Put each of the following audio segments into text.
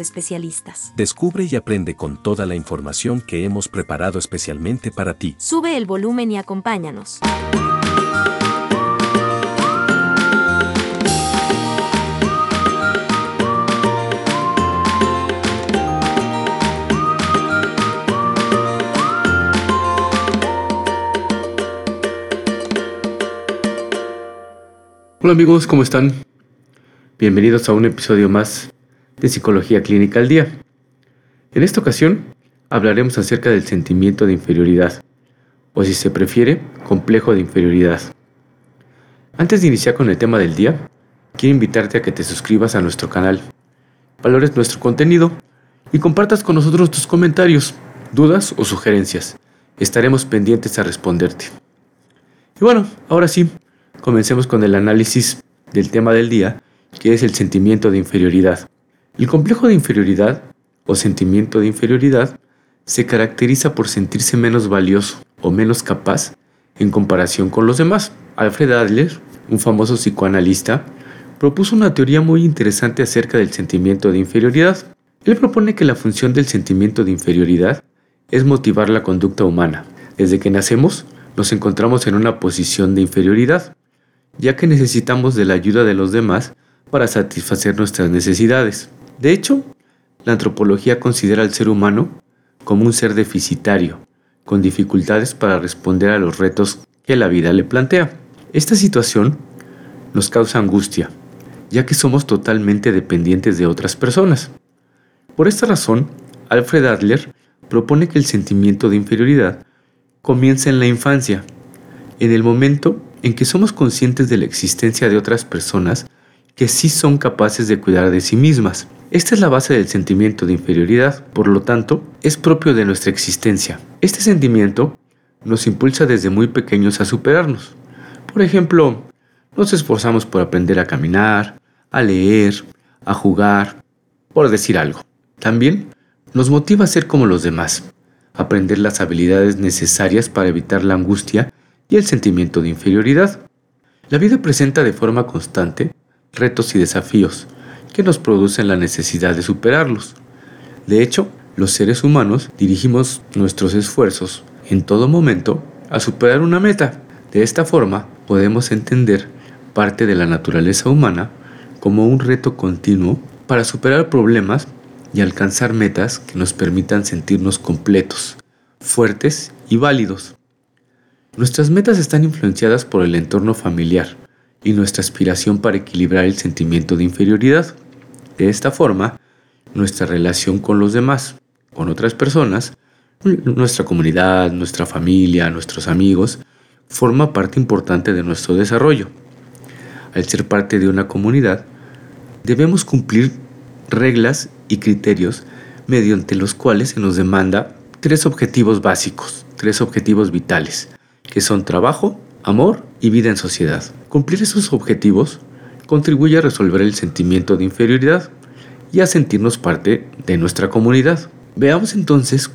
especialistas. Descubre y aprende con toda la información que hemos preparado especialmente para ti. Sube el volumen y acompáñanos. Hola amigos, ¿cómo están? Bienvenidos a un episodio más de Psicología Clínica al Día. En esta ocasión hablaremos acerca del sentimiento de inferioridad, o si se prefiere, complejo de inferioridad. Antes de iniciar con el tema del día, quiero invitarte a que te suscribas a nuestro canal, valores nuestro contenido y compartas con nosotros tus comentarios, dudas o sugerencias. Estaremos pendientes a responderte. Y bueno, ahora sí, comencemos con el análisis del tema del día, que es el sentimiento de inferioridad. El complejo de inferioridad o sentimiento de inferioridad se caracteriza por sentirse menos valioso o menos capaz en comparación con los demás. Alfred Adler, un famoso psicoanalista, propuso una teoría muy interesante acerca del sentimiento de inferioridad. Él propone que la función del sentimiento de inferioridad es motivar la conducta humana. Desde que nacemos, nos encontramos en una posición de inferioridad, ya que necesitamos de la ayuda de los demás para satisfacer nuestras necesidades. De hecho, la antropología considera al ser humano como un ser deficitario, con dificultades para responder a los retos que la vida le plantea. Esta situación nos causa angustia, ya que somos totalmente dependientes de otras personas. Por esta razón, Alfred Adler propone que el sentimiento de inferioridad comienza en la infancia, en el momento en que somos conscientes de la existencia de otras personas que sí son capaces de cuidar de sí mismas. Esta es la base del sentimiento de inferioridad, por lo tanto, es propio de nuestra existencia. Este sentimiento nos impulsa desde muy pequeños a superarnos. Por ejemplo, nos esforzamos por aprender a caminar, a leer, a jugar, por decir algo. También nos motiva a ser como los demás, aprender las habilidades necesarias para evitar la angustia y el sentimiento de inferioridad. La vida presenta de forma constante retos y desafíos, que nos producen la necesidad de superarlos. De hecho, los seres humanos dirigimos nuestros esfuerzos en todo momento a superar una meta. De esta forma, podemos entender parte de la naturaleza humana como un reto continuo para superar problemas y alcanzar metas que nos permitan sentirnos completos, fuertes y válidos. Nuestras metas están influenciadas por el entorno familiar y nuestra aspiración para equilibrar el sentimiento de inferioridad. De esta forma, nuestra relación con los demás, con otras personas, nuestra comunidad, nuestra familia, nuestros amigos, forma parte importante de nuestro desarrollo. Al ser parte de una comunidad, debemos cumplir reglas y criterios mediante los cuales se nos demanda tres objetivos básicos, tres objetivos vitales, que son trabajo, amor y vida en sociedad. Cumplir esos objetivos contribuye a resolver el sentimiento de inferioridad y a sentirnos parte de nuestra comunidad. Veamos entonces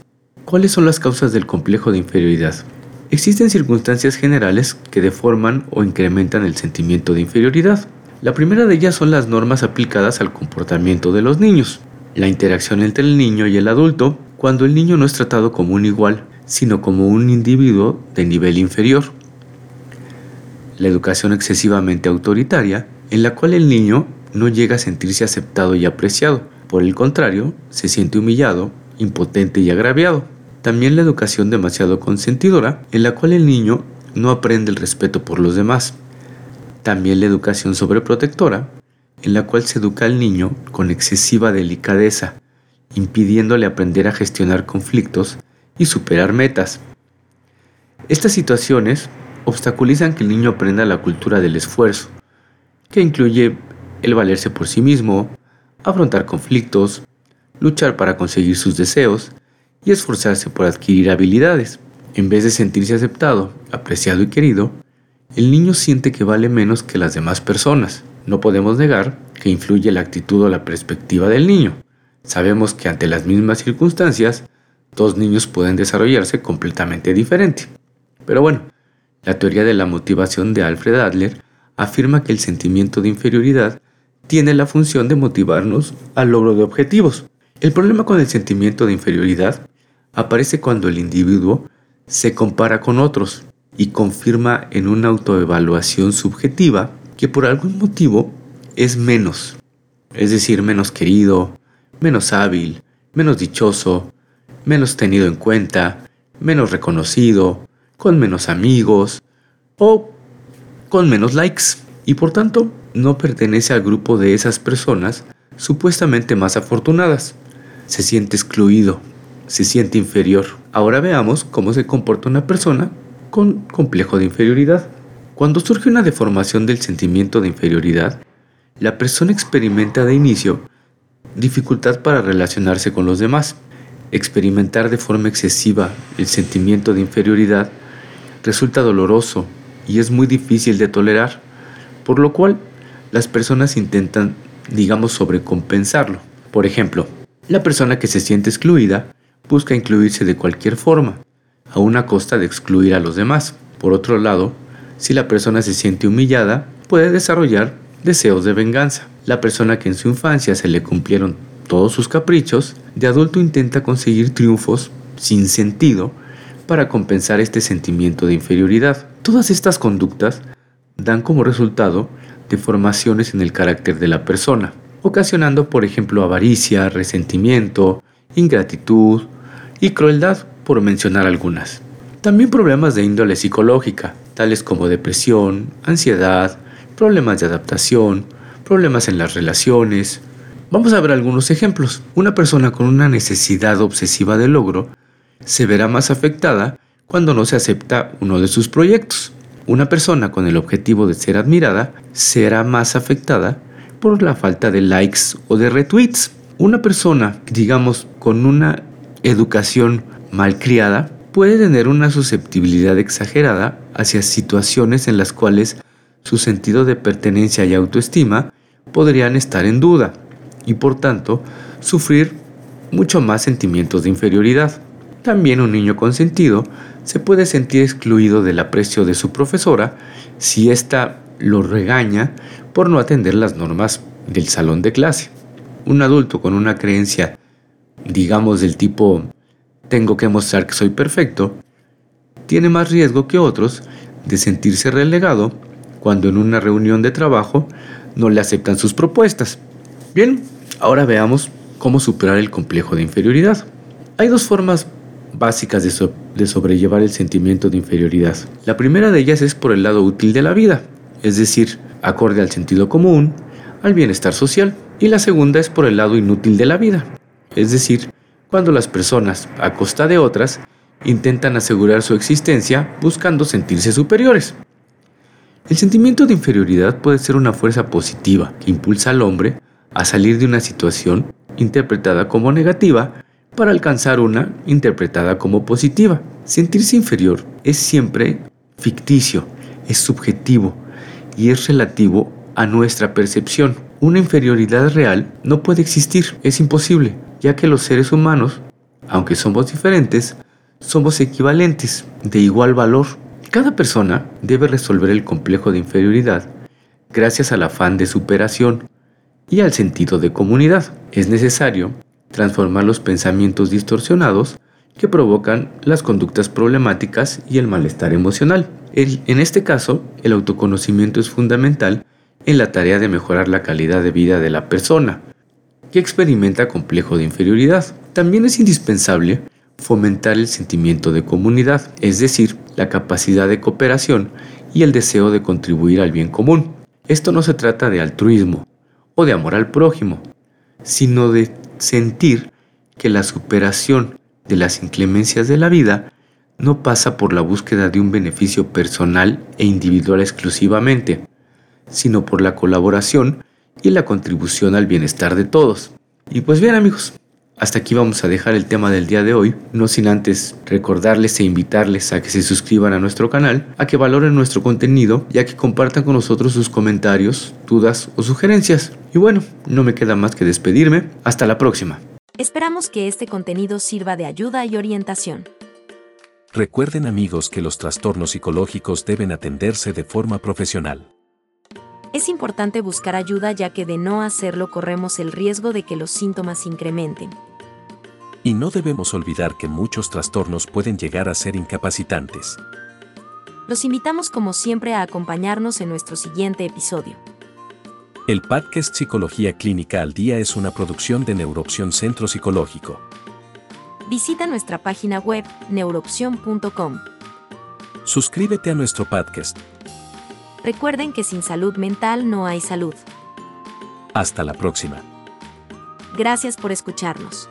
cuáles son las causas del complejo de inferioridad. Existen circunstancias generales que deforman o incrementan el sentimiento de inferioridad. La primera de ellas son las normas aplicadas al comportamiento de los niños. La interacción entre el niño y el adulto cuando el niño no es tratado como un igual, sino como un individuo de nivel inferior la educación excesivamente autoritaria, en la cual el niño no llega a sentirse aceptado y apreciado. Por el contrario, se siente humillado, impotente y agraviado. También la educación demasiado consentidora, en la cual el niño no aprende el respeto por los demás. También la educación sobreprotectora, en la cual se educa al niño con excesiva delicadeza, impidiéndole aprender a gestionar conflictos y superar metas. Estas situaciones obstaculizan que el niño aprenda la cultura del esfuerzo, que incluye el valerse por sí mismo, afrontar conflictos, luchar para conseguir sus deseos y esforzarse por adquirir habilidades. En vez de sentirse aceptado, apreciado y querido, el niño siente que vale menos que las demás personas. No podemos negar que influye la actitud o la perspectiva del niño. Sabemos que ante las mismas circunstancias, dos niños pueden desarrollarse completamente diferente. Pero bueno, la teoría de la motivación de Alfred Adler afirma que el sentimiento de inferioridad tiene la función de motivarnos al logro de objetivos. El problema con el sentimiento de inferioridad aparece cuando el individuo se compara con otros y confirma en una autoevaluación subjetiva que por algún motivo es menos, es decir, menos querido, menos hábil, menos dichoso, menos tenido en cuenta, menos reconocido, con menos amigos o con menos likes y por tanto no pertenece al grupo de esas personas supuestamente más afortunadas. Se siente excluido, se siente inferior. Ahora veamos cómo se comporta una persona con complejo de inferioridad. Cuando surge una deformación del sentimiento de inferioridad, la persona experimenta de inicio dificultad para relacionarse con los demás. Experimentar de forma excesiva el sentimiento de inferioridad resulta doloroso y es muy difícil de tolerar, por lo cual las personas intentan, digamos, sobrecompensarlo. Por ejemplo, la persona que se siente excluida busca incluirse de cualquier forma, a una costa de excluir a los demás. Por otro lado, si la persona se siente humillada, puede desarrollar deseos de venganza. La persona que en su infancia se le cumplieron todos sus caprichos, de adulto intenta conseguir triunfos sin sentido para compensar este sentimiento de inferioridad. Todas estas conductas dan como resultado deformaciones en el carácter de la persona, ocasionando por ejemplo avaricia, resentimiento, ingratitud y crueldad, por mencionar algunas. También problemas de índole psicológica, tales como depresión, ansiedad, problemas de adaptación, problemas en las relaciones. Vamos a ver algunos ejemplos. Una persona con una necesidad obsesiva de logro se verá más afectada cuando no se acepta uno de sus proyectos. Una persona con el objetivo de ser admirada será más afectada por la falta de likes o de retweets. Una persona, digamos, con una educación malcriada puede tener una susceptibilidad exagerada hacia situaciones en las cuales su sentido de pertenencia y autoestima podrían estar en duda y por tanto sufrir mucho más sentimientos de inferioridad. También un niño consentido se puede sentir excluido del aprecio de su profesora si ésta lo regaña por no atender las normas del salón de clase. Un adulto con una creencia, digamos del tipo tengo que mostrar que soy perfecto, tiene más riesgo que otros de sentirse relegado cuando en una reunión de trabajo no le aceptan sus propuestas. Bien, ahora veamos cómo superar el complejo de inferioridad. Hay dos formas básicas de, sobrellevar el sentimiento de inferioridad. La primera de ellas es por el lado útil de la vida, es decir, acorde al sentido común, al bienestar social. Y la segunda es por el lado inútil de la vida, es decir, cuando las personas, a costa de otras, intentan asegurar su existencia buscando sentirse superiores. El sentimiento de inferioridad puede ser una fuerza positiva que impulsa al hombre a salir de una situación interpretada como negativa para alcanzar una interpretada como positiva. Sentirse inferior es siempre ficticio, es subjetivo y es relativo a nuestra percepción. Una inferioridad real no puede existir, es imposible, ya que los seres humanos, aunque somos diferentes, somos equivalentes, de igual valor. Cada persona debe resolver el complejo de inferioridad gracias al afán de superación y al sentido de comunidad. Es necesario transformar los pensamientos distorsionados que provocan las conductas problemáticas y el malestar emocional. en este caso, el autoconocimiento es fundamental en la tarea de mejorar la calidad de vida de la persona que experimenta complejo de inferioridad. También es indispensable fomentar el sentimiento de comunidad, es decir, la capacidad de cooperación y el deseo de contribuir al bien común. Esto no se trata de altruismo o de amor al prójimo, sino de sentir que la superación de las inclemencias de la vida no pasa por la búsqueda de un beneficio personal e individual exclusivamente, sino por la colaboración y la contribución al bienestar de todos. Y pues bien amigos, Hasta aquí vamos a dejar el tema del día de hoy, no sin antes recordarles e invitarles a que se suscriban a nuestro canal, a que valoren nuestro contenido y a que compartan con nosotros sus comentarios, dudas o sugerencias. Y bueno, no me queda más que despedirme. Hasta la próxima. Esperamos que este contenido sirva de ayuda y orientación. Recuerden amigos que los trastornos psicológicos deben atenderse de forma profesional. Es importante buscar ayuda ya que de no hacerlo corremos el riesgo de que los síntomas incrementen. Y no debemos olvidar que muchos trastornos pueden llegar a ser incapacitantes. Los invitamos como siempre a acompañarnos en nuestro siguiente episodio. El podcast Psicología Clínica al Día es una producción de Neuroopción Centro Psicológico. Visita nuestra página web neuroopción.com. Suscríbete a nuestro podcast. Recuerden que sin salud mental no hay salud. Hasta la próxima. Gracias por escucharnos.